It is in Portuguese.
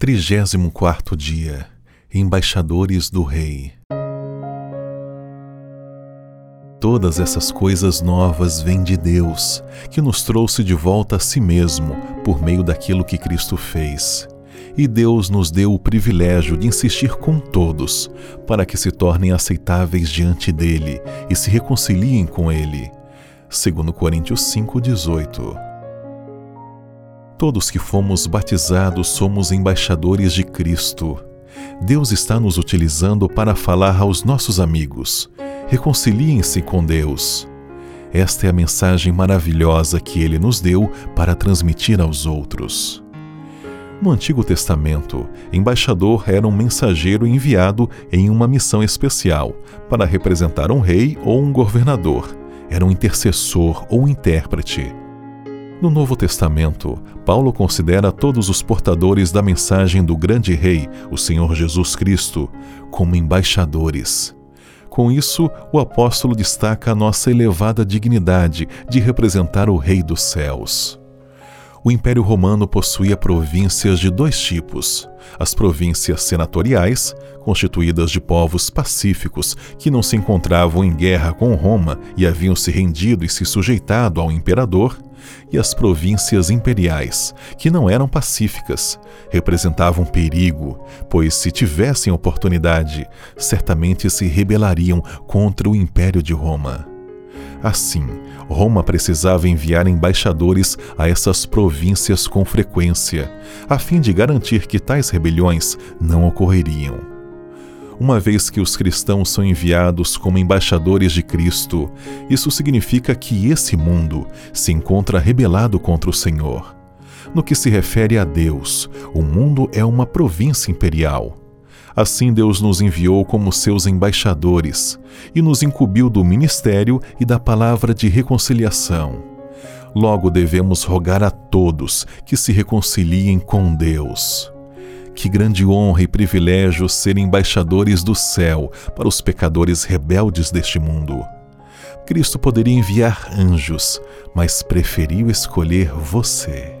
34 dia Embaixadores do Rei Todas essas coisas novas vêm de Deus, que nos trouxe de volta a si mesmo por meio daquilo que Cristo fez. E Deus nos deu o privilégio de insistir com todos, para que se tornem aceitáveis diante dele e se reconciliem com ele. Segundo Coríntios 5:18. Todos que fomos batizados somos embaixadores de Cristo. Deus está nos utilizando para falar aos nossos amigos. Reconciliem-se com Deus. Esta é a mensagem maravilhosa que ele nos deu para transmitir aos outros. No Antigo Testamento, embaixador era um mensageiro enviado em uma missão especial para representar um rei ou um governador. Era um intercessor ou intérprete. No Novo Testamento, Paulo considera todos os portadores da mensagem do grande rei, o Senhor Jesus Cristo, como embaixadores. Com isso, o apóstolo destaca a nossa elevada dignidade de representar o Rei dos céus. O Império Romano possuía províncias de dois tipos: as províncias senatoriais, constituídas de povos pacíficos que não se encontravam em guerra com Roma e haviam se rendido e se sujeitado ao imperador, e as províncias imperiais, que não eram pacíficas, representavam perigo, pois se tivessem oportunidade, certamente se rebelariam contra o Império de Roma. Assim, Roma precisava enviar embaixadores a essas províncias com frequência, a fim de garantir que tais rebeliões não ocorreriam uma vez que os cristãos são enviados como embaixadores de Cristo, isso significa que esse mundo se encontra rebelado contra o Senhor. No que se refere a Deus, o mundo é uma província imperial. Assim, Deus nos enviou como seus embaixadores e nos incumbiu do ministério e da palavra de reconciliação. Logo devemos rogar a todos que se reconciliem com Deus. Que grande honra e privilégio ser embaixadores do céu para os pecadores rebeldes deste mundo. Cristo poderia enviar anjos, mas preferiu escolher você.